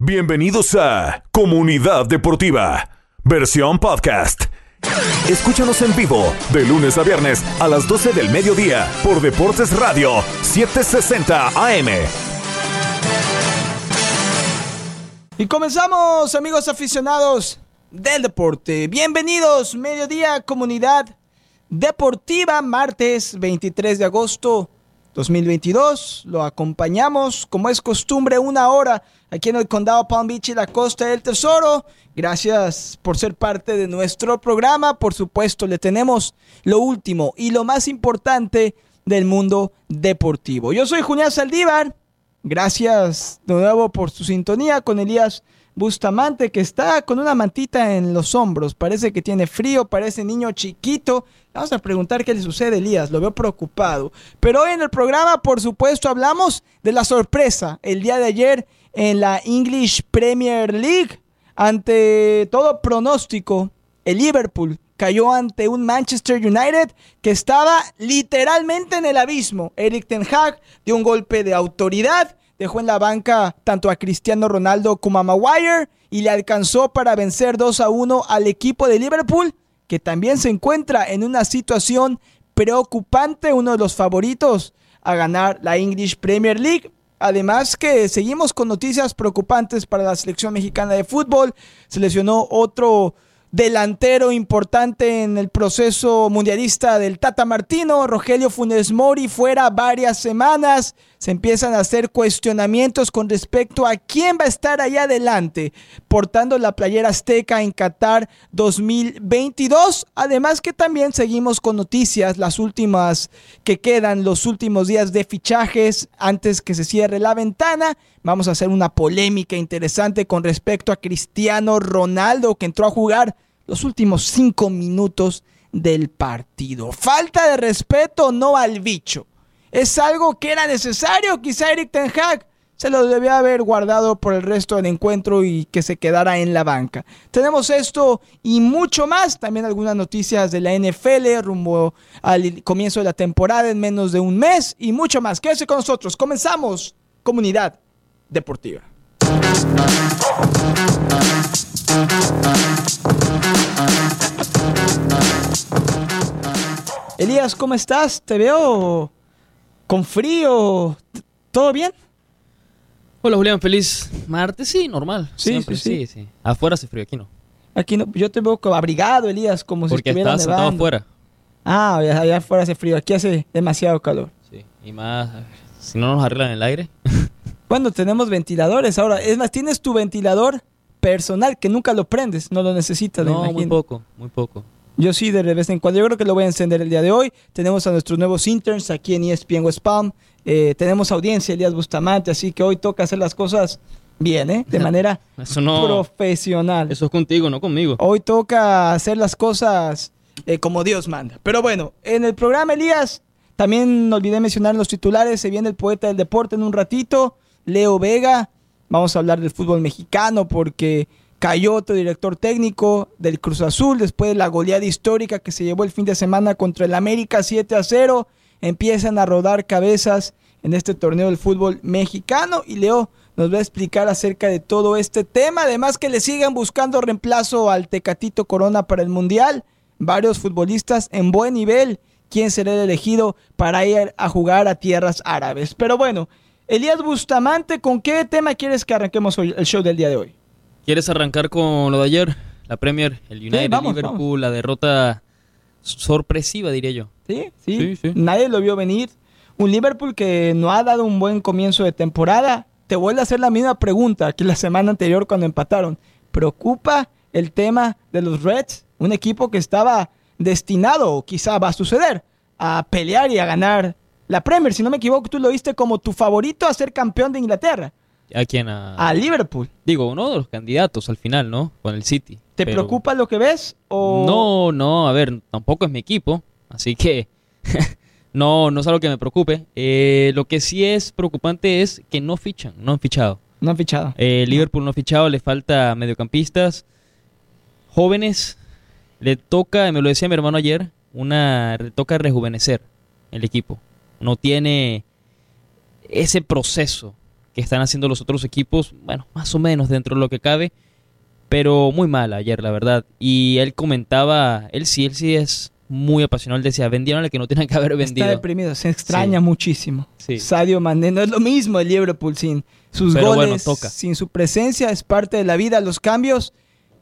Bienvenidos a Comunidad Deportiva, versión podcast. Escúchanos en vivo de lunes a viernes a las 12 del mediodía por Deportes Radio 760 AM. Y comenzamos, amigos aficionados del deporte. Bienvenidos, mediodía, comunidad deportiva, martes 23 de agosto 2022. Lo acompañamos, como es costumbre, una hora aquí en el condado Palm Beach y la costa del Tesoro. Gracias por ser parte de nuestro programa. Por supuesto, le tenemos lo último y lo más importante del mundo deportivo. Yo soy Julián Saldívar. Gracias de nuevo por su sintonía con Elías Bustamante, que está con una mantita en los hombros. Parece que tiene frío, parece niño chiquito. Vamos a preguntar qué le sucede, Elías. Lo veo preocupado. Pero hoy en el programa, por supuesto, hablamos de la sorpresa el día de ayer en la English Premier League. Ante todo pronóstico, el Liverpool cayó ante un Manchester United que estaba literalmente en el abismo. Eric Ten Hag dio un golpe de autoridad dejó en la banca tanto a Cristiano Ronaldo como a Maguire y le alcanzó para vencer 2 a 1 al equipo de Liverpool, que también se encuentra en una situación preocupante, uno de los favoritos a ganar la English Premier League. Además que seguimos con noticias preocupantes para la selección mexicana de fútbol. Se lesionó otro delantero importante en el proceso mundialista del Tata Martino, Rogelio Funes Mori, fuera varias semanas. Se empiezan a hacer cuestionamientos con respecto a quién va a estar allá adelante portando la playera azteca en Qatar 2022. Además que también seguimos con noticias, las últimas que quedan, los últimos días de fichajes antes que se cierre la ventana. Vamos a hacer una polémica interesante con respecto a Cristiano Ronaldo que entró a jugar los últimos cinco minutos del partido. Falta de respeto no al bicho. Es algo que era necesario. Quizá Eric Ten Hag se lo debía haber guardado por el resto del encuentro y que se quedara en la banca. Tenemos esto y mucho más. También algunas noticias de la NFL rumbo al comienzo de la temporada en menos de un mes y mucho más. Quédese con nosotros. Comenzamos. Comunidad Deportiva. Elías, ¿cómo estás? Te veo con frío. ¿Todo bien? Hola Julián, feliz martes. Sí, normal. Sí, Siempre, sí, sí, sí. Afuera hace frío, aquí no. Aquí no, yo te veo abrigado, Elías, como Porque si estuviera nevando. afuera. Ah, allá, afuera hace frío. Aquí hace demasiado calor. Sí. Y más, si no nos arreglan el aire. Bueno, tenemos ventiladores ahora. Es más, tienes tu ventilador personal que nunca lo prendes, no lo necesitas, no, muy poco, muy poco. Yo sí, de vez en cuando. Yo creo que lo voy a encender el día de hoy. Tenemos a nuestros nuevos interns aquí en ESPN West Palm. Eh, tenemos audiencia, Elías Bustamante, así que hoy toca hacer las cosas bien, ¿eh? De manera Eso no. profesional. Eso es contigo, no conmigo. Hoy toca hacer las cosas eh, como Dios manda. Pero bueno, en el programa, Elías, también olvidé mencionar los titulares. Se viene el poeta del deporte en un ratito, Leo Vega. Vamos a hablar del fútbol mexicano porque cayó director técnico del Cruz Azul después de la goleada histórica que se llevó el fin de semana contra el América 7 a 0. Empiezan a rodar cabezas en este torneo del fútbol mexicano y Leo nos va a explicar acerca de todo este tema. Además que le sigan buscando reemplazo al Tecatito Corona para el Mundial. Varios futbolistas en buen nivel. ¿Quién será el elegido para ir a jugar a tierras árabes? Pero bueno, Elías Bustamante, ¿con qué tema quieres que arranquemos hoy el show del día de hoy? ¿Quieres arrancar con lo de ayer? La Premier, el United, vamos, Liverpool, vamos. la derrota sorpresiva, diría yo. ¿Sí? ¿Sí? Sí, sí. Nadie lo vio venir. Un Liverpool que no ha dado un buen comienzo de temporada. Te vuelvo a hacer la misma pregunta que la semana anterior cuando empataron. ¿Preocupa el tema de los Reds? Un equipo que estaba destinado, o quizá va a suceder, a pelear y a ganar la Premier. Si no me equivoco, tú lo viste como tu favorito a ser campeón de Inglaterra. ¿A quién? A- A Liverpool. Digo, uno de los candidatos al final, ¿no? Con el City. ¿Te Pero- preocupa lo que ves? O... No, no, a ver, tampoco es mi equipo, así que no, no es algo que me preocupe. Eh, lo que sí es preocupante es que no fichan, no han fichado. No han fichado. Eh, Liverpool no ha fichado, le falta mediocampistas jóvenes. Le toca, me lo decía mi hermano ayer, una le toca rejuvenecer el equipo. No tiene ese proceso están haciendo los otros equipos, bueno, más o menos dentro de lo que cabe, pero muy mal ayer, la verdad. Y él comentaba, él sí, él sí es muy apasionado, él decía, vendieron al que no tienen que haber vendido. Está deprimido, se extraña Sí. muchísimo. Sí. Sadio Mané no es lo mismo el Liverpool sin sus Pero goles, bueno, toca. sin su presencia, es parte de la vida, los cambios.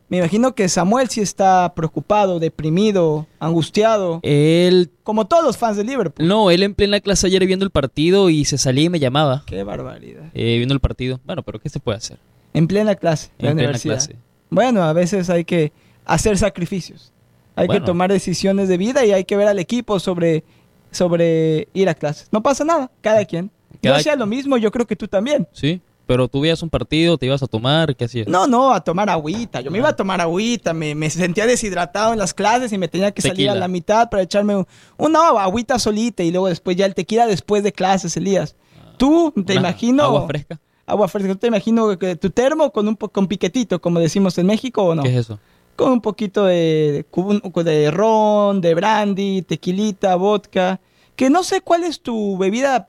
Me imagino que Samuel sí está preocupado, deprimido, angustiado, Él, como todos los fans de Liverpool. no, él en plena clase ayer viendo el partido y se salía y me llamaba, Qué barbaridad. eh, viendo el partido. Bueno, pero ¿qué se puede hacer? En plena clase, la En plena universidad. clase. Bueno, a veces hay que hacer sacrificios. Hay Bueno. que tomar decisiones de vida y hay que ver al equipo sobre, sobre ir a clases. No pasa nada, cada quien. Yo Cada- hacía lo mismo, yo creo que tú también. Sí, pero tú veías un partido, te ibas a tomar, ¿qué hacías? No, no, a tomar agüita. Yo me iba a tomar agüita, me, me sentía deshidratado en las clases y me tenía que salir a la mitad para echarme un- una agüita solita y luego después ya el tequila después de clases, Elías. Tú, te imagino... Agua fresca. Agua fresca. ¿Tú te imagino que tu termo con un con piquetito, como decimos en México o no? ¿Qué es eso? con un poquito de, de, de ron, de brandy, tequilita, vodka. Que no sé cuál es tu bebida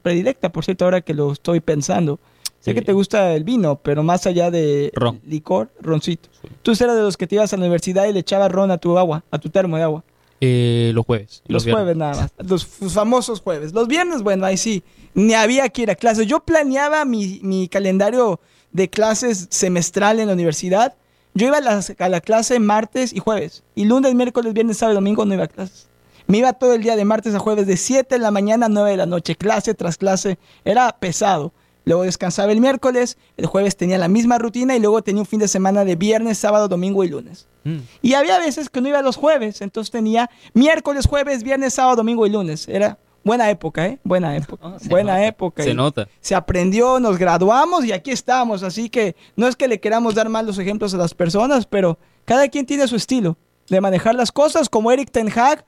predilecta, por cierto, ahora que lo estoy pensando. Sé que te gusta el vino, pero más allá de Ron. licor, roncito. Tú eras de los que te ibas a la universidad y le echabas ron a tu agua, a tu termo de agua. Eh, los jueves. Los, jueves nada más. Los famosos jueves. Los viernes, bueno, ahí sí. Ni había que ir a clases. Yo planeaba mi, mi calendario de clases semestral en la universidad. Yo iba a, las- a la clase martes y jueves. Y lunes, miércoles, viernes, sábado y domingo no iba a clases. Me iba todo el día de martes a jueves de 7 de la mañana a 9 de la noche. Clase tras clase. Era pesado. Luego descansaba el miércoles. El jueves tenía la misma rutina y luego tenía un fin de semana de viernes, sábado, domingo y lunes. Mm. Y había veces que no iba los jueves, entonces tenía miércoles, jueves, viernes, sábado, domingo y lunes. Era buena época, ¿eh? Buena época. Ah, se buena nota, época. Se nota. Se aprendió, nos graduamos y aquí estamos. Así que no es que le queramos dar malos ejemplos a las personas, pero cada quien tiene su estilo de manejar las cosas, como Eric Ten Hag,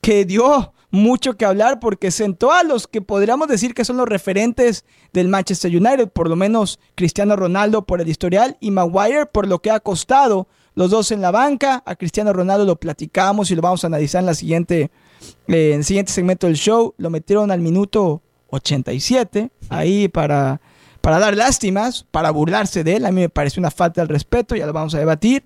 que dio mucho que hablar porque sentó a los que podríamos decir que son los referentes del Manchester United, por lo menos Cristiano Ronaldo por el historial y Maguire por lo que ha costado los dos en la banca. A Cristiano Ronaldo lo platicamos y lo vamos a analizar en la siguiente eh, en el siguiente segmento del show. Lo metieron al minuto 87 ahí para para dar lástimas, para burlarse de él. A mí me parece una falta de respeto, ya lo vamos a debatir.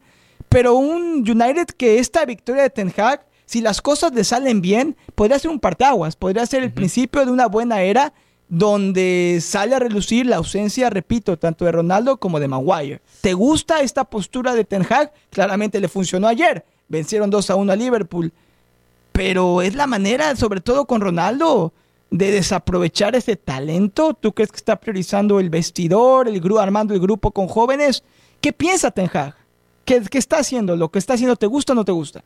Pero un United que esta victoria de Ten Hag, si las cosas le salen bien, podría ser un parteaguas, podría ser el principio de una buena era donde sale a relucir la ausencia, repito, tanto de Ronaldo como de Maguire. ¿Te gusta esta postura de Ten Hag? Claramente le funcionó ayer. Vencieron 2 a 1 a Liverpool. Pero es la manera, sobre todo con Ronaldo, de desaprovechar ese talento. ¿Tú crees que está priorizando el vestidor, el gru armando el grupo con jóvenes? ¿Qué piensa Ten Hag? ¿Qué, ¿Qué está haciendo? ¿Lo que está haciendo te gusta o no te gusta?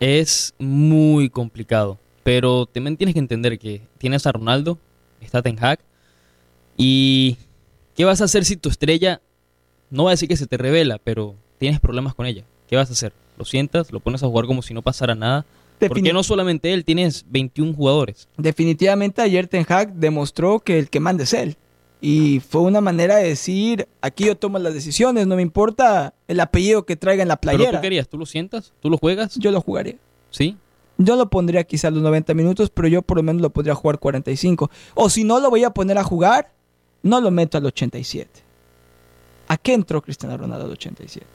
Es muy complicado. Pero también tienes que entender que tienes a Ronaldo, está Ten Hag. Y ¿qué vas a hacer si tu estrella, no voy a decir que se te revela, pero tienes problemas con ella? ¿Qué vas a hacer? ¿Lo sientas? ¿Lo pones a jugar como si no pasara nada? Porque no solamente él, tienes 21 jugadores. Definitivamente ayer Ten Hag demostró que el que manda es él. Y fue una manera de decir, aquí yo tomo las decisiones, no me importa el apellido que traiga en la Pero playera. tú querías, ¿tú lo sientas? ¿Tú lo juegas? Yo lo jugaría. ¿Sí? Yo lo pondría quizás los 90 minutos, pero yo por lo menos lo podría jugar 45. O si no lo voy a poner a jugar, no lo meto al 87. ¿A qué entró Cristiano Ronaldo al 87?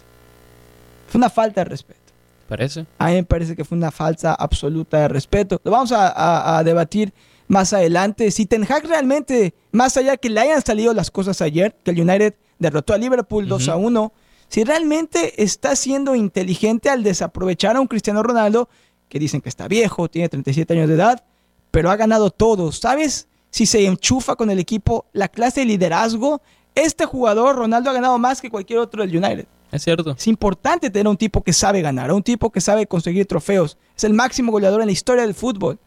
Fue una falta de respeto. ¿Te parece? A mí me parece que fue una falsa absoluta de respeto. Lo vamos a, a- a debatir más adelante. Si Ten Hag realmente, más allá que le hayan salido las cosas ayer, que el United derrotó a Liverpool 2 a 1, si realmente está siendo inteligente al desaprovechar a un Cristiano Ronaldo, que dicen que está viejo, tiene 37 años de edad, pero ha ganado todo. ¿Sabes? Si se enchufa con el equipo, la clase de liderazgo, este jugador, Ronaldo, ha ganado más que cualquier otro del United. Es cierto. Es importante tener un tipo que sabe ganar, un tipo que sabe conseguir trofeos. Es el máximo goleador en la historia del fútbol.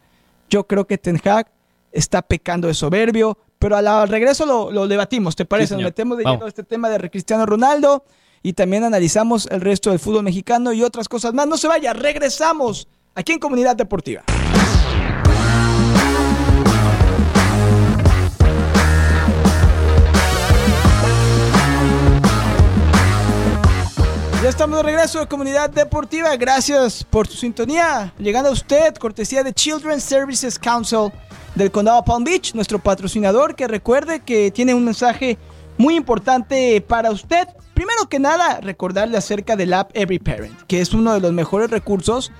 Yo creo que Ten Hag está pecando de soberbio, pero al regreso lo, lo debatimos, ¿te parece? Nos metemos de lleno a este tema de Cristiano Ronaldo y también analizamos el resto del fútbol mexicano y otras cosas más. No se vaya, regresamos aquí en Comunidad Deportiva. Ya estamos de regreso de Comunidad Deportiva. Gracias por su sintonía. Llegando a usted, cortesía de Children's Services Council del condado Palm Beach, nuestro patrocinador, que recuerde que tiene un mensaje muy importante para usted. Primero que nada, recordarle acerca del app Every Parent, que es uno de los mejores recursos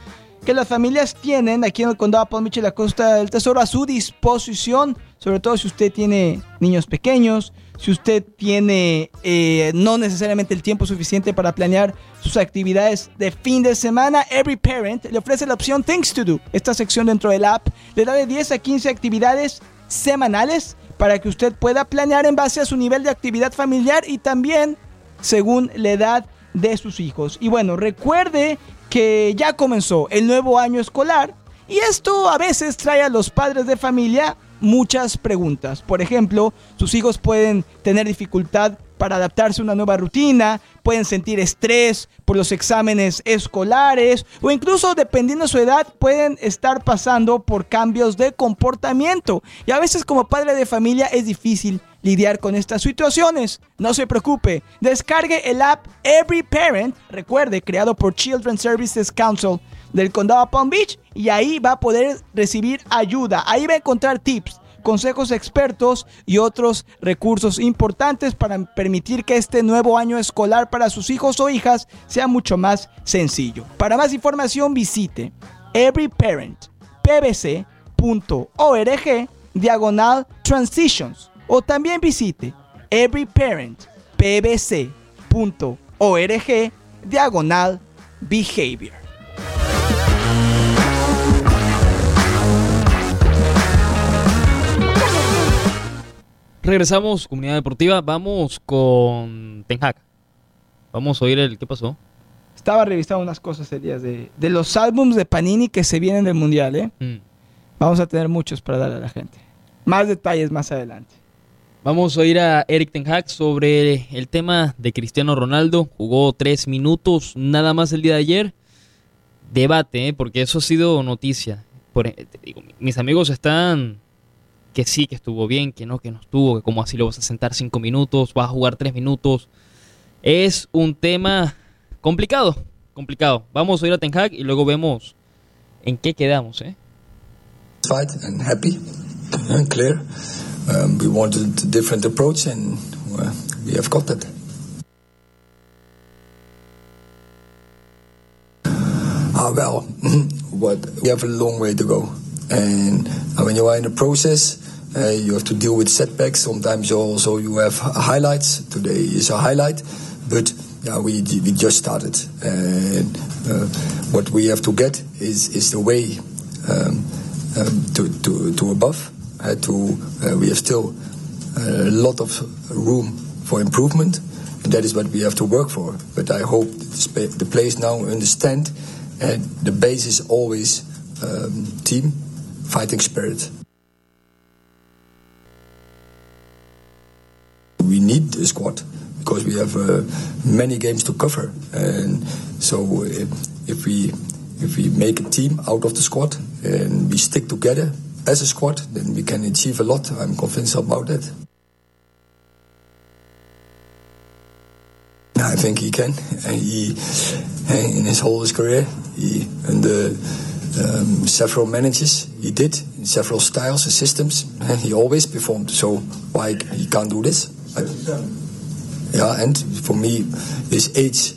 que las familias tienen aquí en el condado Palm Beach y la costa del Tesoro a su disposición, sobre todo si usted tiene niños pequeños, si usted tiene eh, no necesariamente el tiempo suficiente para planear sus actividades de fin de semana, Every Parent le ofrece la opción Things to Do. Esta sección dentro del app le da de 10 a 15 actividades semanales para que usted pueda planear en base a su nivel de actividad familiar y también según la edad de sus hijos. Y bueno, recuerde que ya comenzó el nuevo año escolar y esto a veces trae a los padres de familia muchas preguntas. Por ejemplo, sus hijos pueden tener dificultad para adaptarse a una nueva rutina, pueden sentir estrés por los exámenes escolares o incluso dependiendo de su edad pueden estar pasando por cambios de comportamiento. Y a veces como padre de familia es difícil lidiar con estas situaciones. No se preocupe, descargue el app Every Parent, recuerde, creado por Children's Services Council del condado Palm Beach y ahí va a poder recibir ayuda. Ahí va a encontrar tips, consejos expertos y otros recursos importantes para permitir que este nuevo año escolar para sus hijos o hijas sea mucho más sencillo. Para más información visite everyparentpbc.org diagonal transitions o también visite everyparentpbc.org diagonal behavior. Regresamos, comunidad deportiva. Vamos con Ten Hag. Vamos a oír el qué pasó. Estaba revisando unas cosas el día de, de los álbums de Panini que se vienen del mundial, ¿eh? Mm. Vamos a tener muchos para darle a la gente. Más detalles más adelante. Vamos a oír a Eric Ten Hag sobre el tema de Cristiano Ronaldo. Jugó tres minutos nada más el día de ayer. Debate, ¿eh? porque eso ha sido noticia. Por, te digo, mis amigos están que sí, que estuvo bien, que no, que no estuvo, que como así lo vas a sentar cinco minutos, vas a jugar tres minutos. Es un tema complicado, complicado. Vamos a ir a Ten Hag y luego vemos en qué quedamos, ¿eh? And happy and clear. Um, we wanted a different approach and uh, we have got that. Ah, well, what we have a long way to go, and uh, when you are in a process, uh, you have to deal with setbacks. Sometimes you also you have highlights. Today is a highlight, but yeah, we we just started, and uh, what we have to get is is the way um, um, to, to to above. Uh, to uh, we have still a lot of room for improvement, and that is what we have to work for. But I hope the players now understand, and the base is always um, team fighting spirit. we need a squad because we have uh, many games to cover, and so if, if we if we make a team out of the squad and we stick together as a squad, then we can achieve a lot. I'm convinced about that. I think he can. And he, in his whole his career, he and the um, several managers he did in several styles and systems, and he always performed. So why he can't do this? I, yeah, and for me, his age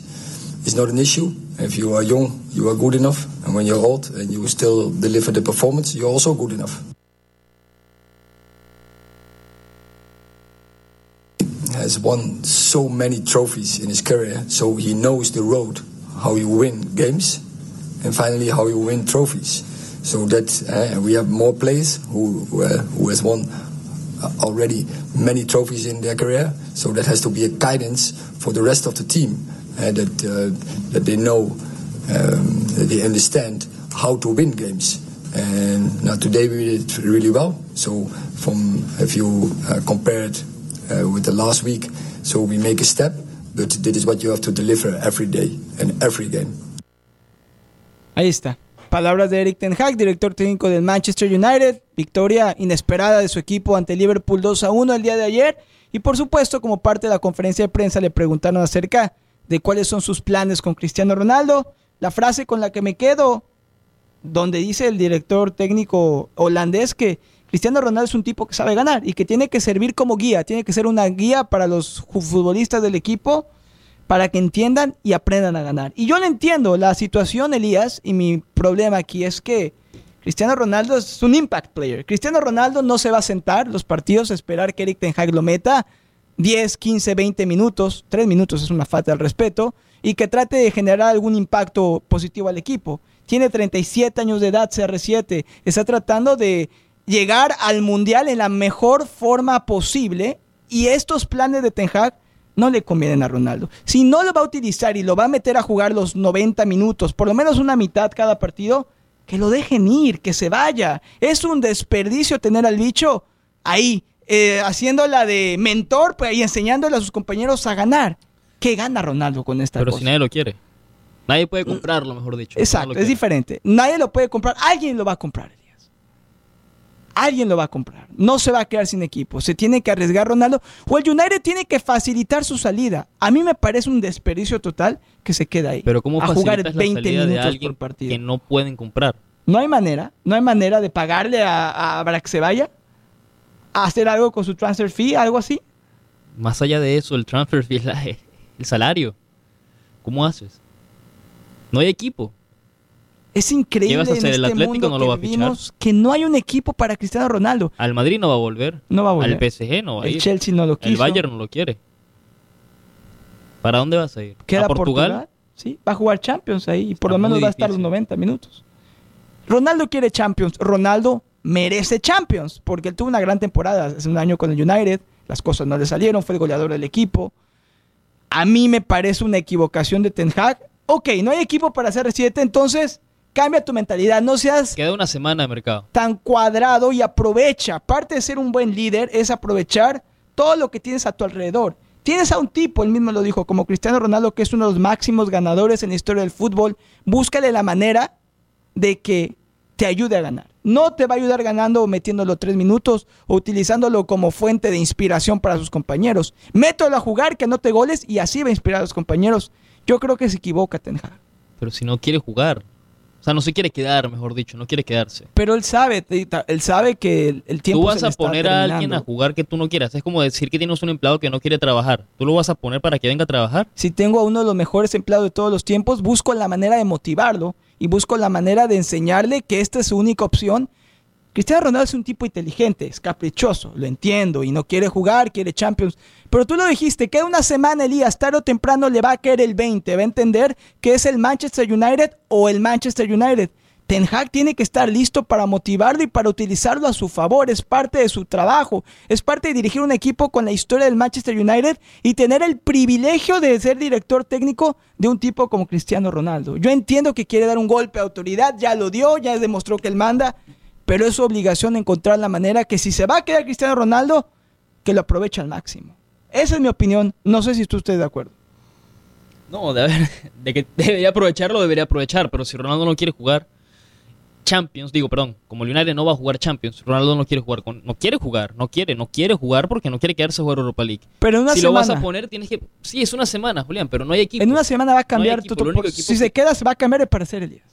is not an issue. If you are young, you are good enough, and when you're old and you still deliver the performance, you're also good enough. He has won so many trophies in his career, so he knows the road, how you win games, and finally how you win trophies. So that uh, we have more players who uh, who has won already many trophies in their career. So that has to be a guidance for the rest of the team uh, that uh, that they know, um, that they understand how to win games. And now today we did really well. So from if you uh, compare it uh, with the last week, so we make a step. But this is what you have to deliver every day and every game. Ahí está. Palabras de Eric Ten Hag, director técnico del Manchester United. Victoria inesperada de su equipo ante Liverpool 2 a 1 el día de ayer. Y por supuesto, como parte de la conferencia de prensa, le preguntaron acerca de cuáles son sus planes con Cristiano Ronaldo. La frase con la que me quedo, donde dice el director técnico holandés que, Cristiano Ronaldo es un tipo que sabe ganar y que tiene que servir como guía, tiene que ser una guía para los futbolistas del equipo para que entiendan y aprendan a ganar. Y yo le entiendo la situación, Elías, y mi problema aquí es que Cristiano Ronaldo es un impact player. Cristiano Ronaldo no se va a sentar los partidos a esperar que Eric Ten Hag lo meta 10, 15, 20 minutos, 3 minutos es una falta de respeto, y que trate de generar algún impacto positivo al equipo. Tiene 37 años de edad, CR7, está tratando de llegar al Mundial en la mejor forma posible y estos planes de Ten Hag no le convienen a Ronaldo. Si no lo va a utilizar y lo va a meter a jugar los 90 minutos, por lo menos una mitad cada partido, que lo dejen ir, que se vaya. Es un desperdicio tener al bicho ahí, eh, haciéndola de mentor pues, y enseñándole a sus compañeros a ganar. ¿Qué gana Ronaldo con esta Pero cosa? si nadie lo quiere. Nadie puede comprarlo, mejor dicho. Exacto, No es diferente. Nadie lo puede comprar, alguien lo va a comprar. Alguien lo va a comprar. No se va a quedar sin equipo. Se tiene que arriesgar Ronaldo. O el United tiene que facilitar su salida. A mí me parece un desperdicio total que se queda ahí. Pero ¿cómo a jugar facilitas 20 la salida de minutos alguien por partido. que no pueden comprar? No hay manera, no hay manera de pagarle a, a para que se vaya, a hacer algo con su transfer fee, algo así. Más allá de eso, el transfer fee, la- el salario. ¿Cómo haces? No hay equipo. Es increíble ¿Qué vas a hacer? en ¿El este Atlético mundo no lo que va a fichar? que no hay un equipo para Cristiano Ronaldo. Al Madrid no va a volver. No va a volver. Al PSG no va a El ir. Chelsea no lo quiso. El Bayern no lo quiere. ¿Para dónde vas a ir? Queda ¿A Portugal? Sí, va a jugar Champions ahí y por Está lo menos va a estar los difícil. 90 minutos. Ronaldo quiere Champions. Ronaldo merece Champions porque él tuvo una gran temporada hace un año con el United. Las cosas no le salieron, fue el goleador del equipo. A mí me parece una equivocación de Ten Hag. Ok, no hay equipo para hacer 7, entonces cambia tu mentalidad. No seas Queda una semana de mercado. tan cuadrado y aprovecha. Aparte de ser un buen líder, es aprovechar todo lo que tienes a tu alrededor. Tienes a un tipo, él mismo lo dijo, como Cristiano Ronaldo, que es uno de los máximos ganadores en la historia del fútbol. Búscale la manera de que te ayude a ganar. No te va a ayudar ganando o metiéndolo tres minutos o utilizándolo como fuente de inspiración para sus compañeros. Mételo a jugar, que anote goles y así va a inspirar a los compañeros. Yo creo que se equivoca Ten Hag. Pero si no quiere jugar. O sea, no se quiere quedar, mejor dicho. No quiere quedarse. Pero él sabe, Tita, él sabe que el, el tiempo Tú se vas le a está poner a alguien a jugar que tú no quieras. Es como decir que tienes un empleado que no quiere trabajar. ¿Tú lo vas a poner para que venga a trabajar? si tengo a uno de los mejores empleados de todos los tiempos, busco la manera de motivarlo y busco la manera de enseñarle que esta es su única opción. Cristiano Ronaldo es un tipo inteligente, es caprichoso, lo entiendo, y no quiere jugar, quiere Champions. Pero tú lo dijiste, queda una semana, Elías, tarde o temprano le va a caer el 20, va a entender que es el Manchester United o el Manchester United. Ten Hag tiene que estar listo para motivarlo y para utilizarlo a su favor. Es parte de su trabajo. Es parte de dirigir un equipo con la historia del Manchester United y tener el privilegio de ser director técnico de un tipo como Cristiano Ronaldo. Yo entiendo que quiere dar un golpe de autoridad, ya lo dio, ya demostró que él manda, pero es su obligación encontrar la manera que si se va a quedar Cristiano Ronaldo, que lo aproveche al máximo. Esa es mi opinión. No sé si tú estés de acuerdo. No, de, haber- de que debería aprovecharlo, debería aprovechar. Pero si Ronaldo no quiere jugar Champions, digo, perdón, como el United no va a jugar Champions, Ronaldo no quiere jugar, con, no quiere jugar, no quiere, no quiere jugar porque no quiere quedarse a jugar Europa League. Pero en una si lo semana. vas a poner, tienes que. Sí, es una semana, Julián, pero no hay equipo. En una semana va a cambiar único por- equipo Si que- se queda, se va a cambiar de parecer, Elías.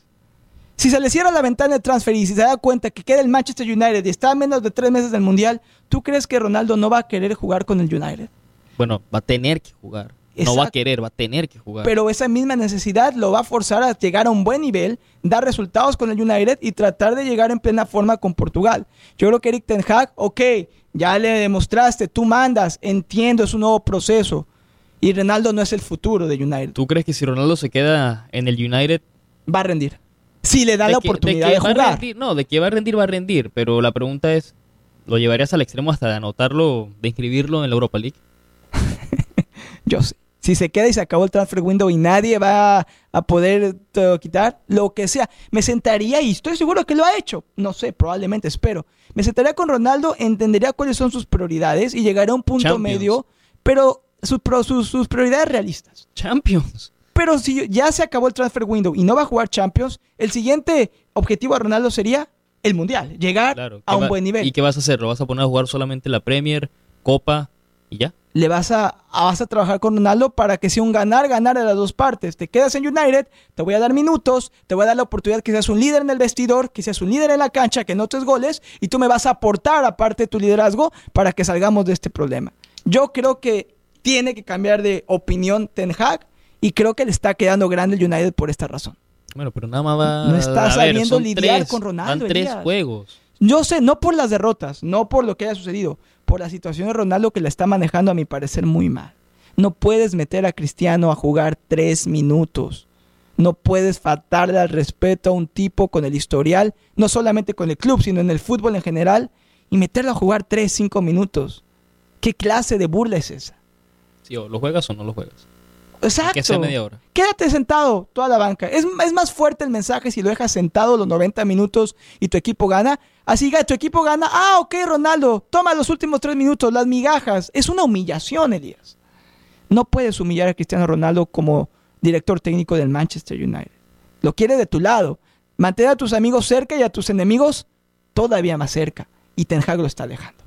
Si se le cierra la ventana de transfer y si se da cuenta que queda el Manchester United y está a menos de tres meses del Mundial, ¿tú crees que Ronaldo no va a querer jugar con el United? Bueno, va a tener que jugar. No va a querer, va a tener que jugar. Pero esa misma necesidad lo va a forzar a llegar a un buen nivel, dar resultados con el United y tratar de llegar en plena forma con Portugal. Yo creo que Eric Ten Hag, ok, ya le demostraste, tú mandas, entiendo, es un nuevo proceso. Y Ronaldo no es el futuro de United. ¿Tú crees que si Ronaldo se queda en el United, Va a rendir. Si le da de la que- oportunidad de, a jugar. rendir? no, de que va a rendir, va a rendir. Pero la pregunta es, ¿lo llevarías al extremo hasta de anotarlo, de inscribirlo en la Europa League? Yo sé. Si se queda y se acabó el transfer window y nadie va a poder eh, quitar, lo que sea, me sentaría y estoy seguro que lo ha hecho. No sé, probablemente, espero. Me sentaría con Ronaldo, entendería cuáles son sus prioridades y llegaría a un punto Champions. medio, pero sus, pro- sus, sus prioridades realistas. Champions. Pero si ya se acabó el transfer window y no va a jugar Champions, el siguiente objetivo de Ronaldo sería el Mundial, llegar Claro. a ¿Qué un va- buen nivel. ¿Y qué vas a hacer? ¿Lo vas a poner a jugar solamente la Premier, Copa Y ya. Le vas a, a- vas a trabajar con Ronaldo para que sea un ganar-ganar de las dos partes. Te quedas en United, te voy a dar minutos, te voy a dar la oportunidad que seas un líder en el vestidor, que seas un líder en la cancha, que notes goles y tú me vas a aportar aparte de tu liderazgo para que salgamos de este problema. Yo creo que tiene que cambiar de opinión Ten Hag y creo que le está quedando grande el United por esta razón. Bueno, pero nada más va No está a sabiendo lidiar tres, con Ronaldo, Van tres juegos. Yo sé, no por las derrotas, no por lo que haya sucedido, por la situación de Ronaldo que la está manejando a mi parecer muy mal. No puedes meter a Cristiano a jugar tres minutos. No puedes faltarle al respeto a un tipo con el historial, no solamente con el club, sino en el fútbol en general, y meterlo a jugar tres, cinco minutos. ¿Qué clase de burla es esa? Sí, o lo juegas o no lo juegas. Exacto. Que sea media hora. Quédate sentado toda la banca. Es, es más fuerte el mensaje si lo dejas sentado los 90 minutos y tu equipo gana. Así que tu equipo gana. Ah, ok, Ronaldo. Toma los últimos tres minutos, las migajas. Es una humillación, Elías. No puedes humillar a Cristiano Ronaldo como director técnico del Manchester United. Lo quiere de tu lado. Mantén a tus amigos cerca y a tus enemigos todavía más cerca. Y Ten Hag lo está alejando.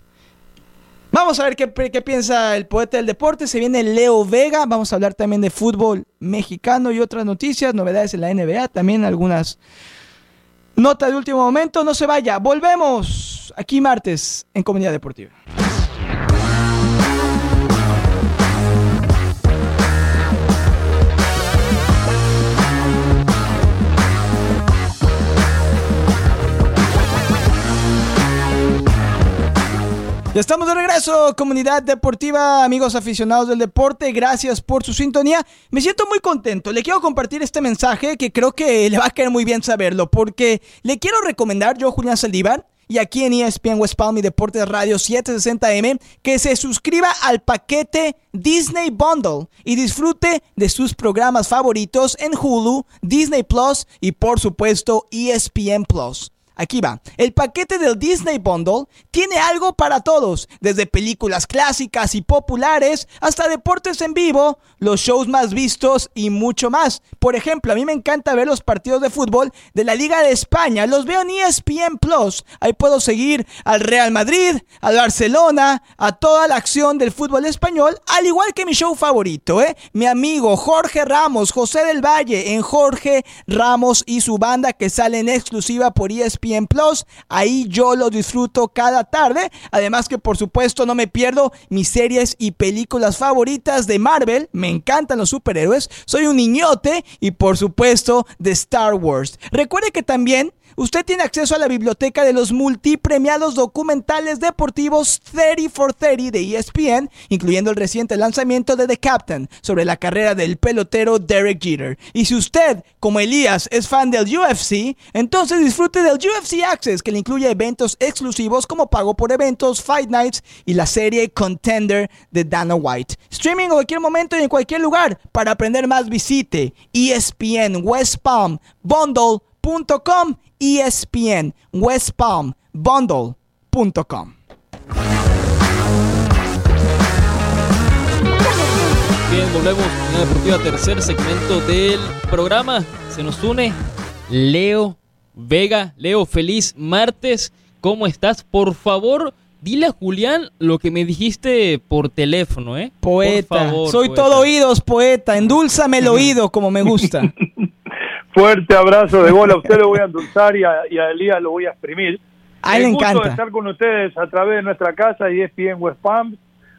Vamos a ver qué, piensa el poeta del deporte. Se viene Leo Vega. Vamos a hablar también de fútbol mexicano y otras noticias, novedades en la NBA, también algunas notas de último momento. No se vaya. Volvemos aquí martes en Comunidad Deportiva. Ya estamos de regreso, comunidad deportiva, amigos aficionados del deporte, gracias por su sintonía. Me siento muy contento, le quiero compartir este mensaje que creo que le va a caer muy bien saberlo, porque le quiero recomendar, yo Julián Saldívar, y aquí en ESPN West Palm y Deportes Radio 760M, que se suscriba al paquete Disney Bundle y disfrute de sus programas favoritos en Hulu, Disney Plus y por supuesto ESPN Plus. Aquí va. El paquete del Disney Bundle tiene algo para todos, desde películas clásicas y populares hasta deportes en vivo, los shows más vistos y mucho más. Por ejemplo, a mí me encanta ver los partidos de fútbol de la Liga de España. Los veo en ESPN Plus. Ahí puedo seguir al Real Madrid, al Barcelona, a toda la acción del fútbol español, al igual que mi show favorito, ¿eh? Mi amigo Jorge Ramos, José del Valle, en Jorge Ramos y su banda que sale en exclusiva por E ESPN Plus. Ahí yo lo disfruto cada tarde. Además que por supuesto no me pierdo mis series y películas favoritas de Marvel. Me encantan los superhéroes. Soy un niñote y por supuesto de Star Wars. Recuerde que también Usted tiene acceso a la biblioteca de los multipremiados documentales deportivos 30 for 30 de ESPN, incluyendo el reciente lanzamiento de The Captain sobre la carrera del pelotero Derek Jeter. Y si usted, como Elías, es fan del UFC, entonces disfrute del UFC Access, que le incluye eventos exclusivos como pago por eventos, Fight Nights y la serie Contender de Dana White. Streaming en cualquier momento y en cualquier lugar. Para aprender más visite E ESPN ESPN West Palm Bundle.com. Bien, volvemos a la deportiva tercer segmento del programa. Se nos une Leo Vega. Leo, feliz martes. ¿Cómo estás? Por favor, dile a Julián lo que me dijiste por teléfono, ¿eh? Poeta, Por favor, soy poeta. todo oídos, poeta. Endúlzame el oído como me gusta. Fuerte abrazo de gol a usted lo voy a endulzar y a, y a Elías lo voy a exprimir. A él El gusto de estar con ustedes a través de nuestra casa y ESPN West Palm,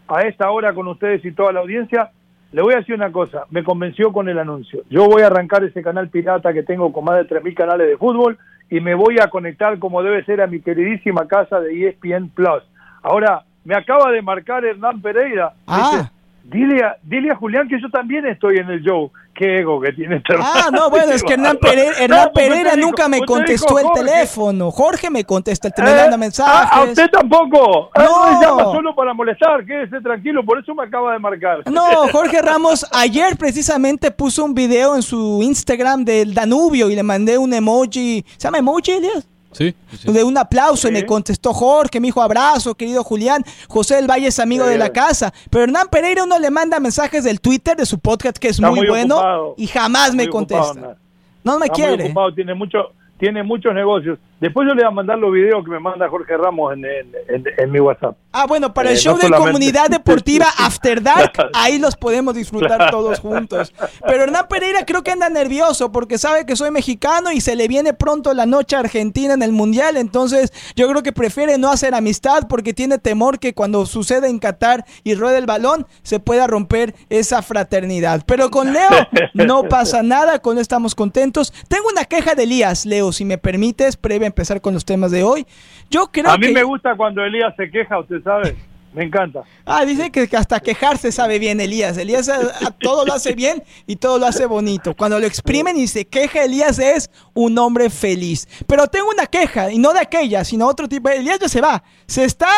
a esta hora con ustedes y toda la audiencia. Le voy a decir una cosa, me convenció con el anuncio. Yo voy a arrancar ese canal pirata que tengo con más de 3.000 canales de fútbol y me voy a conectar como debe ser a mi queridísima casa de E ESPN Plus. Ahora, me acaba de marcar Hernán Pereira. Ah. Dice, Dile a, dile a Julián que yo también estoy en el show. Qué ego que tiene este Ah, no, bueno, es que Hernán Pereira, Hernán No, Pereira dijo- nunca me contestó el teléfono. Jorge me contesta, el Eh, me manda ah, a mensajes. usted tampoco. No. Llama solo para molestar. Quédese tranquilo, por eso me acaba de marcar. No, Jorge Ramos ayer precisamente puso un video en su Instagram del Danubio y le mandé un emoji. ¿Se llama emoji, Elias? Sí. De un aplauso y Sí. me contestó Jorge, me dijo abrazo, querido Julián. José del Valle es amigo Sí. de la casa. Pero Hernán Pereira uno le manda mensajes del Twitter de su podcast que es muy, muy bueno ocupado. y jamás me ocupado, contesta. No me Está muy quiere. ocupado, tiene mucho tiene muchos negocios. Después yo le voy a mandar los videos que me manda Jorge Ramos en, en, en, en mi WhatsApp. Ah, bueno, para el Eh, show no de solamente- Comunidad Deportiva After Dark, ahí los podemos disfrutar todos juntos. Pero Hernán Pereira creo que anda nervioso porque sabe que soy mexicano y se le viene pronto la noche a Argentina en el Mundial. Entonces yo creo que prefiere no hacer amistad porque tiene temor que cuando suceda en Qatar y ruede el balón se pueda romper esa fraternidad. Pero con Leo no pasa nada, con él estamos contentos. Tengo una queja de Elías, Leo, si me permites, previo a empezar con los temas de hoy. Yo creo A mí que... me gusta cuando Elías se queja, usted sabe. Me encanta. Ah, dice que hasta quejarse sabe bien Elías. Elías a- a todo lo hace bien y todo lo hace bonito. Cuando lo exprimen y se queja, Elías es un hombre feliz. Pero tengo una queja, y no de aquella, sino otro tipo. Elías ya se va. Se está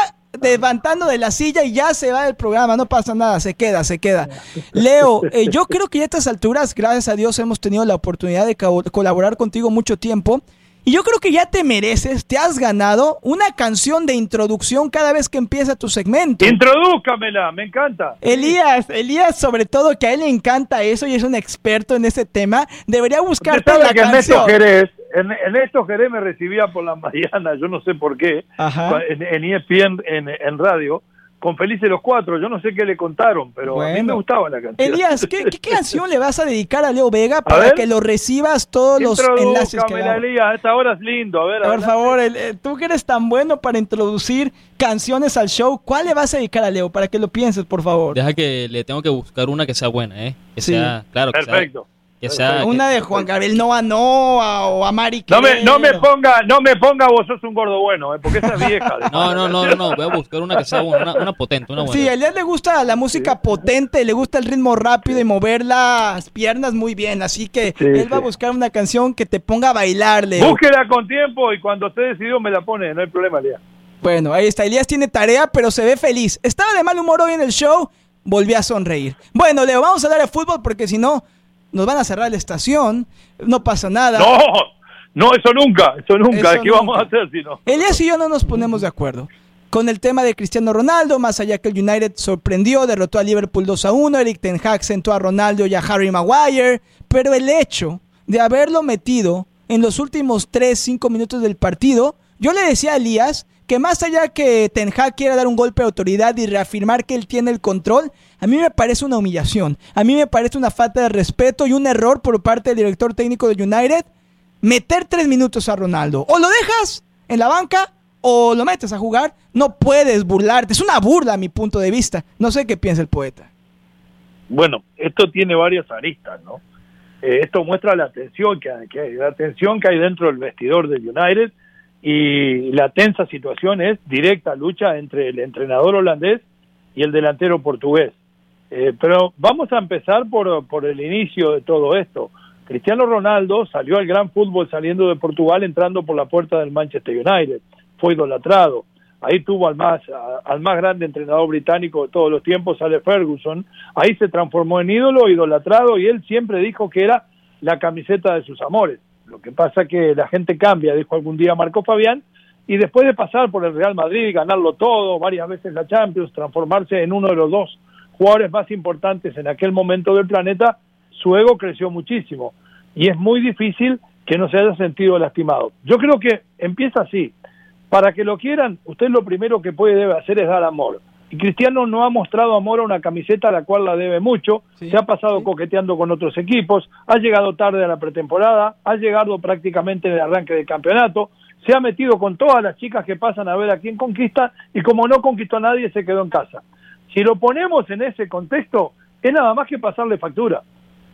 levantando de la silla y ya se va del programa. No pasa nada, se queda, se queda. Leo, eh, yo creo que ya a estas alturas, gracias a Dios, hemos tenido la oportunidad de co- colaborar contigo mucho tiempo. Y yo creo que ya te mereces, te has ganado una canción de introducción cada vez que empieza tu segmento. Introdúzcamela, me encanta. Elías, Elías, sobre todo que a él le encanta eso y es un experto en ese tema, debería buscarte la que Ernesto canción. Jerez, en, Ernesto Jerez me recibía por la mañana, yo no sé por qué, Ajá. en, en ESPN, en, en radio, con Felices los Cuatro. Yo no sé qué le contaron, pero a mí Bueno. me gustaba la canción. Elías, ¿qué, qué canción le vas a dedicar a Leo Vega para que lo recibas todos los enlaces que damos? Elías, esta hora es lindo. A ver, Por adelante. favor, el- eh, tú que eres tan bueno para introducir canciones al show, ¿cuál le vas a dedicar a Leo para que lo pienses, por favor? Deja que le tengo que buscar una que sea buena, ¿eh? Que Sí. sea, claro, que sea- Perfecto. que sea, que- Una de Juan Gabriel Noa Noa o a Mari No me, no me ponga, no me ponga vos sos un gordo bueno, ¿eh? porque esa es vieja. No, no, no, no, no, voy a buscar una que sea buena, una, una potente, una buena. Sí, a Elías le gusta la música potente, le gusta el ritmo rápido y mover las piernas muy bien, así que Sí, él va a buscar una canción que te ponga a bailar, Leo. Búsquela con tiempo y cuando esté decidido me la pone, no hay problema, Elías. Bueno, ahí está, Elías tiene tarea, pero se ve feliz. Estaba de mal humor hoy en el show, volví a sonreír. Bueno, Leo, vamos a hablar de fútbol porque si no, nos van a cerrar la estación, no pasa nada. No, no, eso nunca, eso nunca. Eso ¿Qué vamos a hacer si no? Elías y yo no nos ponemos de acuerdo. Con el tema de Cristiano Ronaldo, más allá que el United sorprendió, derrotó a Liverpool 2 a 1, Eric Ten Hag sentó a Ronaldo y a Harry Maguire, pero el hecho de haberlo metido en los últimos 3, 5 minutos del partido, yo le decía a Elías más allá que Ten Hag quiera dar un golpe de autoridad y reafirmar que él tiene el control, a mí me parece una humillación, a mí me parece una falta de respeto y un error por parte del director técnico de United meter tres minutos a Ronaldo. O lo dejas en la banca o lo metes a jugar. No puedes burlarte. Es una burla a mi punto de vista. No sé qué piensa el poeta. Bueno, esto tiene varias aristas, ¿no? Eh, esto muestra la tensión que hay, que la tensión que hay dentro del vestidor del United y la tensa situación es directa lucha entre el entrenador holandés y el delantero portugués. Eh, pero vamos a empezar por, por el inicio de todo esto. Cristiano Ronaldo salió al gran fútbol saliendo de Portugal entrando por la puerta del Manchester United. Fue idolatrado. Ahí tuvo al más, al más grande entrenador británico de todos los tiempos, Ale Ferguson. Ahí se transformó en ídolo, idolatrado, y él siempre dijo que era la camiseta de sus amores. Lo que pasa que la gente cambia, dijo algún día Marco Fabián, y después de pasar por el Real Madrid, ganarlo todo, varias veces la Champions, transformarse en uno de los dos jugadores más importantes en aquel momento del planeta, su ego creció muchísimo. Y es muy difícil que no se haya sentido lastimado. Yo creo que empieza así. Para que lo quieran, usted lo primero que puede debe hacer es dar amor. Y Cristiano no ha mostrado amor a una camiseta a la cual la debe mucho, Sí, se ha pasado sí. coqueteando con otros equipos, ha llegado tarde a la pretemporada, ha llegado prácticamente en el arranque del campeonato, se ha metido con todas las chicas que pasan a ver a quién conquista y como no conquistó a nadie se quedó en casa. Si lo ponemos en ese contexto, es nada más que pasarle factura,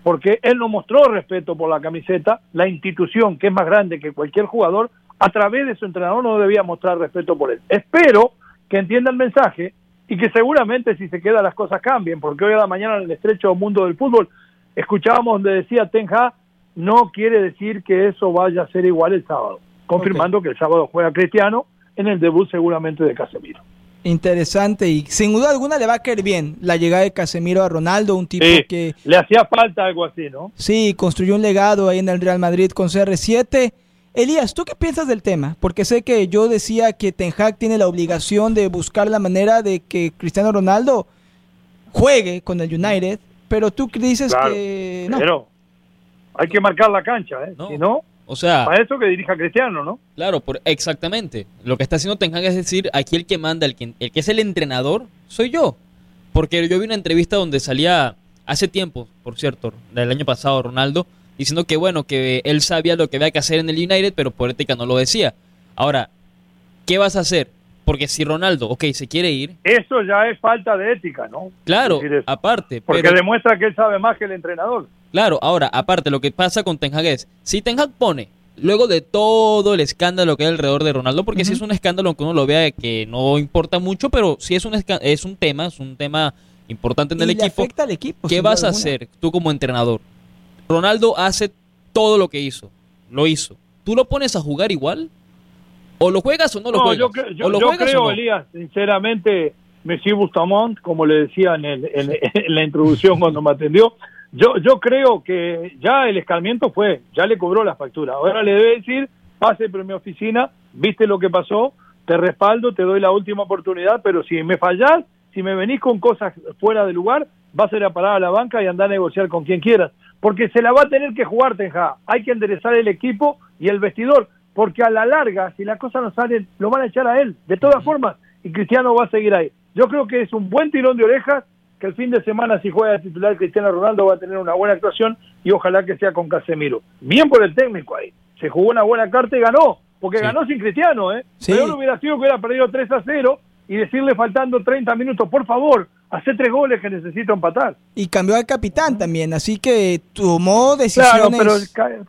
porque él no mostró respeto por la camiseta, la institución que es más grande que cualquier jugador, a través de su entrenador no debía mostrar respeto por él. Espero que entienda el mensaje y que seguramente si se queda las cosas cambien, porque hoy a la mañana en el estrecho mundo del fútbol escuchábamos donde decía Tenja, no quiere decir que eso vaya a ser igual el sábado, confirmando que el sábado juega Cristiano en el debut seguramente de Casemiro. Interesante y sin duda alguna le va a caer bien la llegada de Casemiro a Ronaldo, un tipo Sí, que le hacía falta algo así, ¿no? sí construyó un legado ahí en el Real Madrid con CR7. Elías, ¿tú qué piensas del tema? Porque sé que yo decía que Ten Hag tiene la obligación de buscar la manera de que Cristiano Ronaldo juegue con el United, pero tú dices Claro, que no. Pero hay que marcar la cancha, ¿eh? No. Si no, O sea, Para eso que dirija Cristiano, ¿no? claro, por, exactamente. Lo que está haciendo Ten Hag es decir, aquí el que manda, el que, el que es el entrenador, soy yo. Porque yo vi una entrevista donde salía hace tiempo, por cierto, del año pasado, Ronaldo, diciendo que bueno, que él sabía lo que había que hacer en el United, pero por ética no lo decía. Ahora, ¿qué vas a hacer? Porque si Ronaldo, ok, se quiere ir, Eso ya es falta de ética, ¿no? claro, aparte, Porque pero- demuestra que él sabe más que el entrenador. Claro, ahora, aparte, lo que pasa con Ten Hag es, si Ten Hag pone, luego de todo el escándalo que hay alrededor de Ronaldo, porque si es un escándalo aunque uno lo vea que no importa mucho, pero sí es un, es un tema, es un tema importante en el le equipo, afecta al equipo. ¿qué vas a hacer tú como entrenador? Ronaldo hace todo lo que hizo, lo hizo. ¿Tú lo pones a jugar igual? ¿O lo juegas o no lo No, juegas? yo, yo- ¿O lo yo juegas o creo, no? Elías, sinceramente, Messi Bustamont, como le decía en, el- en- en la introducción cuando me atendió, yo, yo creo que ya el escarmiento fue, ya le cobró la factura. Ahora le debe decir, pase por mi oficina, viste lo que pasó, te respaldo, te doy la última oportunidad, pero si me fallás, si me venís con cosas fuera de lugar, vas a ir a parar a la banca y andar a negociar con quien quieras. Porque se la va a tener que jugar Tenja. Hay que enderezar el equipo y el vestidor. Porque a la larga, si las cosas no salen, lo van a echar a él, de todas formas. Y Cristiano va a seguir ahí. Yo creo que es un buen tirón de orejas que el fin de semana, si juega titular Cristiano Ronaldo, va a tener una buena actuación y ojalá que sea con Casemiro. Bien por el técnico ahí. Se jugó una buena carta y ganó. Porque Sí. ganó sin Cristiano, ¿eh? Sí. Peor hubiera sido que hubiera perdido 3 a 0 y decirle faltando 30 minutos, por favor, hace tres goles que necesito empatar. Y cambió al capitán también, así que tomó Claro, decisiones. pero, ca-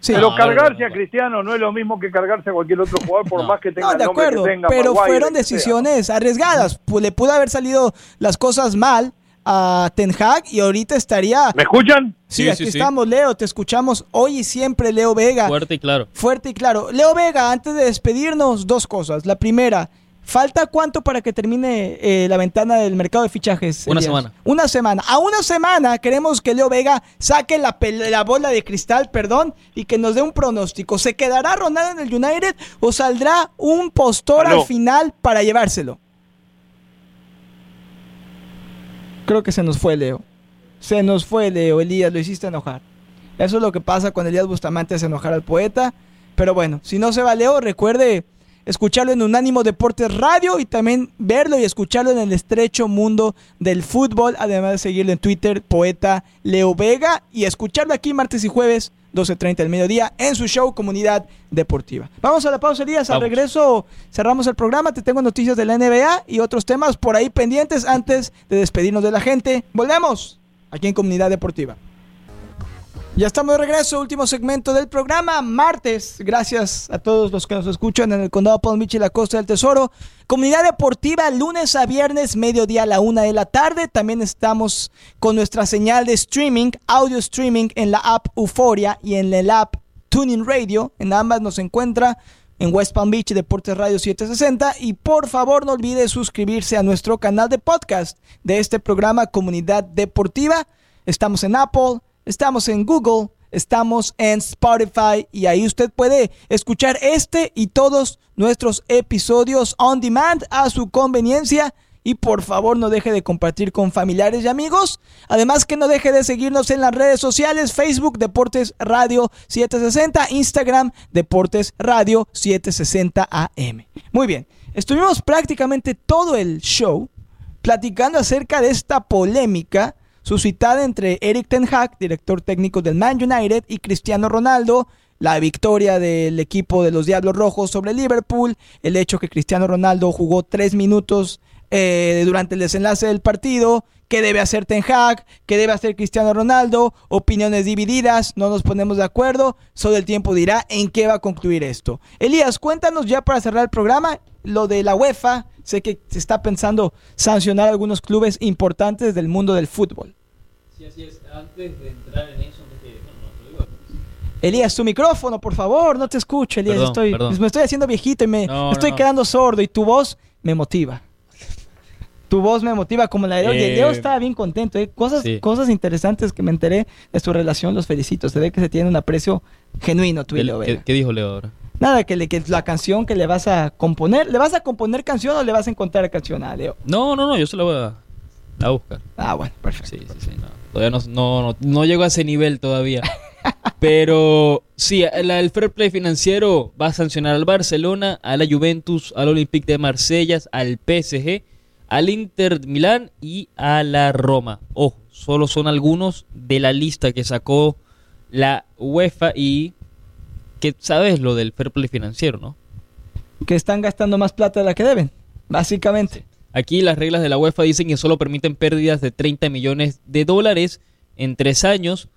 Sí. pero No, cargarse no, a no. Cristiano no es lo mismo que cargarse a cualquier otro jugador, por No. más que tenga No, el de nombre acuerdo, que tenga. pero fueron sea. decisiones arriesgadas. Le pudo haber salido las cosas mal a Ten Hag y ahorita estaría... ¿Me escuchan? Sí, Sí, aquí sí, sí. estamos, Leo, te escuchamos hoy y siempre, Leo Vega. Fuerte y claro. Fuerte y claro. Leo Vega, antes de despedirnos, dos cosas. La primera, ¿falta cuánto para que termine eh, la ventana del mercado de fichajes? Una semana. Una semana. A una semana queremos que Leo Vega saque la, pel- la bola de cristal, perdón, y que nos dé un pronóstico. ¿Se quedará Ronaldo en el United o saldrá un postor Aló. al final para llevárselo? Creo que se nos fue Leo. Se nos fue Leo, Elías, lo hiciste enojar. Eso es lo que pasa cuando Elías Bustamante hace enojar al poeta. Pero bueno, si no se va Leo, recuerde escucharlo en Unánimo Deportes Radio y también verlo y escucharlo en el estrecho mundo del fútbol. Además de seguirlo en Twitter, poeta Leo Vega. Y escucharlo aquí martes y jueves, 12.30 del mediodía, en su show Comunidad Deportiva. Vamos a la pausa, Elías. Al Vamos. regreso cerramos el programa. Te tengo noticias de la NBA y otros temas por ahí pendientes antes de despedirnos de la gente. Volvemos aquí en Comunidad Deportiva. Ya estamos de regreso, último segmento del programa, martes. Gracias a todos los que nos escuchan en el condado Palm Beach y la Costa del Tesoro. Comunidad Deportiva, lunes a viernes, mediodía a la una de la tarde. También estamos con nuestra señal de streaming, audio streaming en la app Euforia y en el app Tuning Radio. En ambas nos encuentra en West Palm Beach Deportes Radio 760 y por favor no olvide suscribirse a nuestro canal de podcast de este programa Comunidad Deportiva. Estamos en Apple, estamos en Google, estamos en Spotify y ahí usted puede escuchar este y todos nuestros episodios on demand a su conveniencia. Y por favor no deje de compartir con familiares y amigos. Además que no deje de seguirnos en las redes sociales, Facebook Deportes Radio 760, Instagram Deportes Radio 760 AM. Muy bien, estuvimos prácticamente todo el show platicando acerca de esta polémica suscitada entre Eric Ten Hag, director técnico del Man United, y Cristiano Ronaldo, la victoria del equipo de los Diablos Rojos sobre Liverpool, el hecho que Cristiano Ronaldo jugó tres minutos eh, durante el desenlace del partido, qué debe hacer Ten Hag, qué debe hacer Cristiano Ronaldo, opiniones divididas, no nos ponemos de acuerdo, solo el tiempo dirá en qué va a concluir esto. Elías, cuéntanos ya para cerrar el programa lo de la UEFA, sé que se está pensando sancionar a algunos clubes importantes del mundo del fútbol. Sí, así es. Antes de entrar en eso. Elías, tu micrófono, por favor, no te escucho, Elías. Perdón, estoy, perdón. Me estoy haciendo viejito y me, No, me estoy no. quedando sordo y tu voz me motiva. Tu voz me motiva como la de Leo. Eh, Leo estaba bien contento. ¿eh? Cosas, sí. cosas interesantes que me enteré de su relación, los felicito. Se ve que se tiene un aprecio genuino tú y ¿Qué, Leo qué dijo Leo ahora? Nada, que, le, que la canción que le vas a componer, ¿le vas a componer canción o le vas a encontrar canción a Leo? No, no, no, yo se la voy a, la buscar. Ah, bueno, perfecto. Sí, sí, sí, no. Todavía no, no, no, no llego a ese nivel todavía. Pero sí, la- el fair play financiero va a sancionar al Barcelona, a la Juventus, al Olympique de Marsella, al PSG, al Inter Milán y a la Roma. Ojo, solo son algunos de la lista que sacó la UEFA y que sabes lo del fair play financiero, ¿no? Que están gastando más plata de la que deben, básicamente. Aquí las reglas de la UEFA dicen que solo permiten pérdidas de 30 millones de dólares en tres años,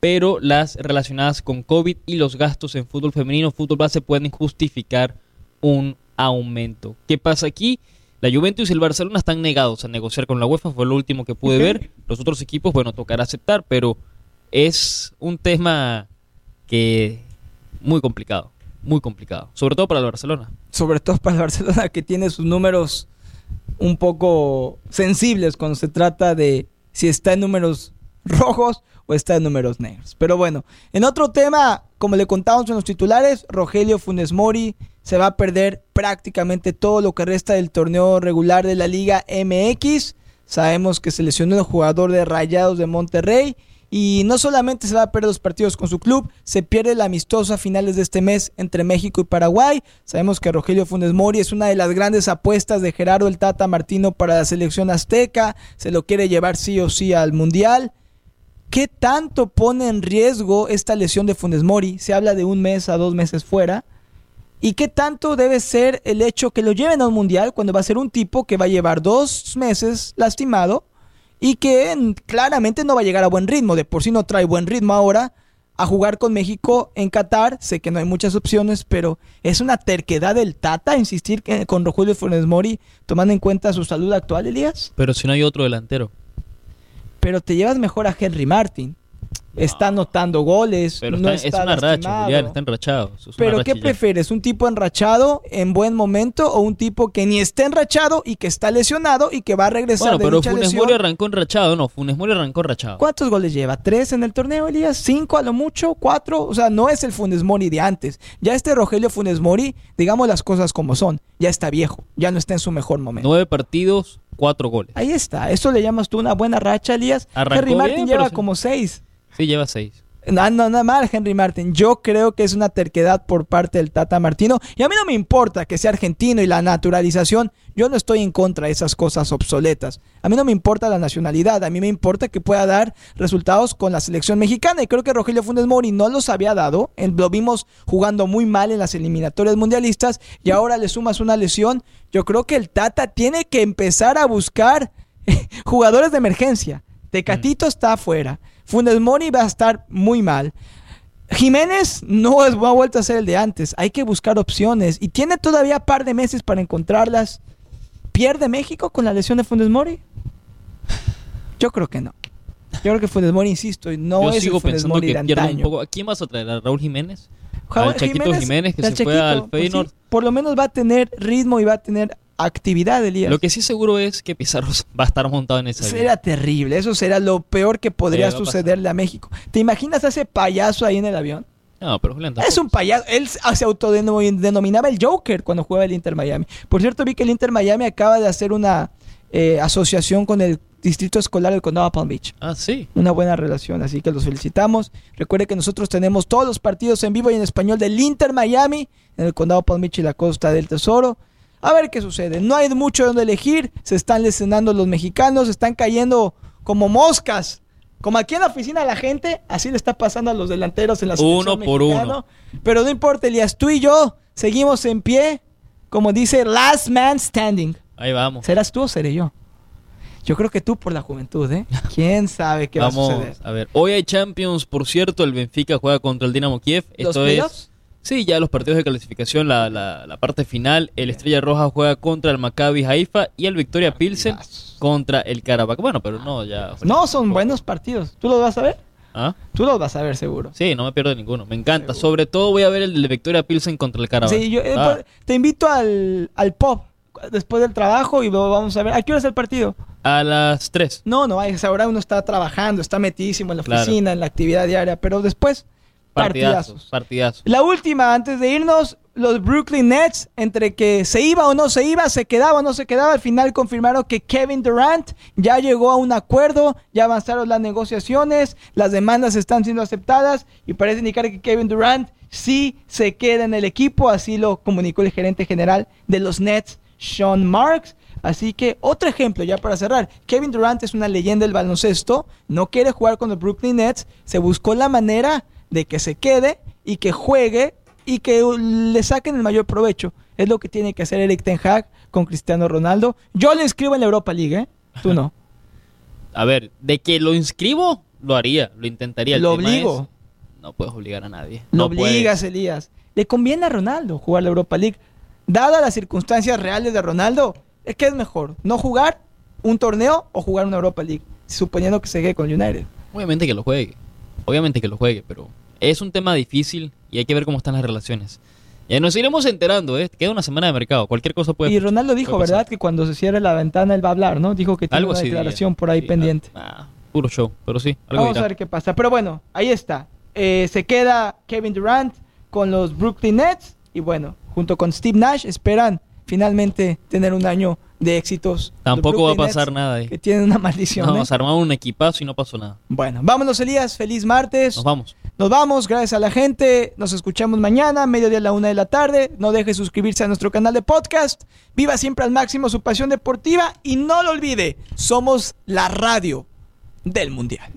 pero las relacionadas con COVID y los gastos en fútbol femenino, fútbol base pueden justificar un aumento. ¿Qué pasa aquí? La Juventus y el Barcelona están negados a negociar con la UEFA, fue lo último que pude ver. Los otros equipos, bueno, tocará aceptar, pero es un tema que muy complicado, muy complicado, sobre todo para el Barcelona. Sobre todo para el Barcelona que tiene sus números un poco sensibles cuando se trata de si está en números rojos o está en números negros. Pero bueno, en otro tema, como le contamos en los titulares, Rogelio Funes Mori se va a perder prácticamente todo lo que resta del torneo regular de la Liga MX. Sabemos que se lesionó el jugador de Rayados de Monterrey. Y no solamente se va a perder los partidos con su club, se pierde el amistoso a finales de este mes entre México y Paraguay. Sabemos que Rogelio Funes Mori es una de las grandes apuestas de Gerardo el Tata Martino para la selección azteca. Se lo quiere llevar sí o sí al Mundial. ¿Qué tanto pone en riesgo esta lesión de Funes Mori? Se habla de un mes a dos meses fuera. ¿Y qué tanto debe ser el hecho que lo lleven a un mundial cuando va a ser un tipo que va a llevar dos meses lastimado y que claramente no va a llegar a buen ritmo? De por sí no trae buen ritmo ahora a jugar con México en Qatar. Sé que no hay muchas opciones, pero es una terquedad del Tata insistir con Rogelio Funes Mori tomando en cuenta su salud actual, Elías. Pero si no hay otro delantero. Pero te llevas mejor a Henry Martin. Está anotando goles, Pero no está- está es una racha. Julián, está enrachado. Es Pero ¿qué prefieres? ¿Un tipo enrachado en buen momento o un tipo que ni está enrachado y que está lesionado y que va a regresar Bueno, de pero Funes lesión? Mori arrancó enrachado, no, Funes Mori arrancó enrachado. ¿Cuántos goles lleva? ¿Tres en el torneo, Elías? ¿Cinco a lo mucho? ¿Cuatro? O sea, no es el Funes Mori de antes. Ya este Rogelio Funes Mori, digamos las cosas como son, ya está viejo, ya no está en su mejor momento. Nueve partidos, cuatro goles. Ahí está, ¿eso le llamas tú una buena racha, Elías? Arrancó Henry Martin bien, lleva como seis. Sí, lleva seis. No, no, nada mal, Henry Martin. Yo creo que es una terquedad por parte del Tata Martino. Y a mí no me importa que sea argentino y la naturalización. Yo no estoy en contra de esas cosas obsoletas. A mí no me importa la nacionalidad. A mí me importa que pueda dar resultados con la selección mexicana. Y creo que Rogelio Funes Mori no los había dado. Lo vimos jugando muy mal en las eliminatorias mundialistas. Y ahora le sumas una lesión. Yo creo que el Tata tiene que empezar a buscar jugadores de emergencia. Tecatito está afuera. Funes Mori va a estar muy mal. Jiménez no es ha vuelto a ser el de antes. Hay que buscar opciones. Y tiene todavía par de meses para encontrarlas. ¿Pierde México con la lesión de Funes Mori? Yo creo que no. Yo creo que Funes Mori, insisto, y no Yo es sigo el Funes pensando Mori que de pierde un antaño. poco. ¿A quién vas a traer? ¿A Raúl Jiménez? Al Chaquito Jiménez, que se fue Chaquito, al pues sí, por lo menos va a tener ritmo y va a tener actividad, Elías. Lo que sí seguro es que Pizarro va a estar montado en esa Será terrible, eso será lo peor que podría Sí, sucederle a México. ¿Te imaginas a ese payaso ahí en el avión? No, pero Julián Es un payaso. Él se autodenominaba el Joker cuando jugaba el Inter Miami. Por cierto, vi que el Inter Miami acaba de hacer una eh, asociación con el Distrito Escolar del Condado de Palm Beach. Ah, sí. Una buena relación, así que los felicitamos. Recuerde que nosotros tenemos todos los partidos en vivo y en español del Inter Miami, en el Condado de Palm Beach y la Costa del Tesoro. A ver qué sucede. No hay mucho donde elegir. Se están lesionando los mexicanos, están cayendo como moscas. Como aquí en la oficina la gente, así le está pasando a los delanteros en la Uno por uno. Pero no importa, Elías, tú y yo seguimos en pie, como dice Last Man Standing. Ahí vamos. ¿Serás tú o seré yo? Yo creo que tú por la juventud, ¿eh? ¿Quién sabe qué Vamos va a suceder? a ver. Hoy hay Champions, por cierto. El Benfica juega contra el Dinamo Kiev. ¿Los Esto es. Sí, ya los partidos de clasificación, la, la, la parte final. El Estrella Roja juega contra el Maccabi Haifa y el Victoria Pilsen contra el Karabakh. Bueno, pero no, ya. No, son buenos partidos. ¿Tú los vas a ver? ¿Ah? Tú los vas a ver seguro. Sí, no me pierdo ninguno. Me encanta. Sobre todo voy a ver el de Victoria Pilsen contra el Karabakh. Sí, yo eh, Ah, te invito al, al pop después del trabajo y lo vamos a ver. ¿A qué hora es el partido? a las 3. No, no, a esa hora uno está trabajando, está metidísimo en la Claro. oficina, en la actividad diaria, pero después, Partidazos. partidazos. Partidazos. La última, antes de irnos, los Brooklyn Nets, entre que se iba o no se iba, se quedaba o no se quedaba, al final confirmaron que Kevin Durant ya llegó a un acuerdo, ya avanzaron las negociaciones, las demandas están siendo aceptadas y parece indicar que Kevin Durant sí se queda en el equipo, así lo comunicó el gerente general de los Nets, Sean Marks. Así que otro ejemplo ya para cerrar, Kevin Durant es una leyenda del baloncesto, no quiere jugar con los Brooklyn Nets, se buscó la manera de que se quede y que juegue y que le saquen el mayor provecho. Es lo que tiene que hacer Eric Ten Hag con Cristiano Ronaldo. Yo le inscribo en la Europa League, ¿eh? Tú no. A ver, de que lo inscribo, lo haría, lo intentaría. El lo obligo. es, no puedes obligar a nadie. Lo no obligas, Elías. Le conviene a Ronaldo jugar la Europa League. Dadas las circunstancias reales de Ronaldo, es que es mejor no jugar un torneo o jugar una Europa League, suponiendo que se quede con United. Obviamente que lo juegue. Obviamente que lo juegue, pero es un tema difícil y hay que ver cómo están las relaciones. Ya nos iremos enterando, ¿eh? Queda una semana de mercado. Cualquier cosa puede Y Ronaldo dijo. ¿verdad? Que cuando se cierre la ventana él va a hablar, ¿no? Dijo que tiene Algo una declaración diría. por ahí Sí, pendiente. ah, ah, puro show, pero sí. Algo Vamos dirá. a ver qué pasa. Pero bueno, ahí está. Eh, se queda Kevin Durant con los Brooklyn Nets. Y bueno, junto con Steve Nash, esperan finalmente tener un año de éxitos. Tampoco va a pasar Nets, nada ahí. Que tienen una maldición. No, ¿eh? un equipazo y no pasó nada. Bueno, vámonos, Elías. Feliz martes. Nos vamos. Nos vamos, gracias a la gente. Nos escuchamos mañana, mediodía a la una de la tarde. No deje de suscribirse a nuestro canal de podcast. Viva siempre al máximo su pasión deportiva y no lo olvide, somos la radio del Mundial.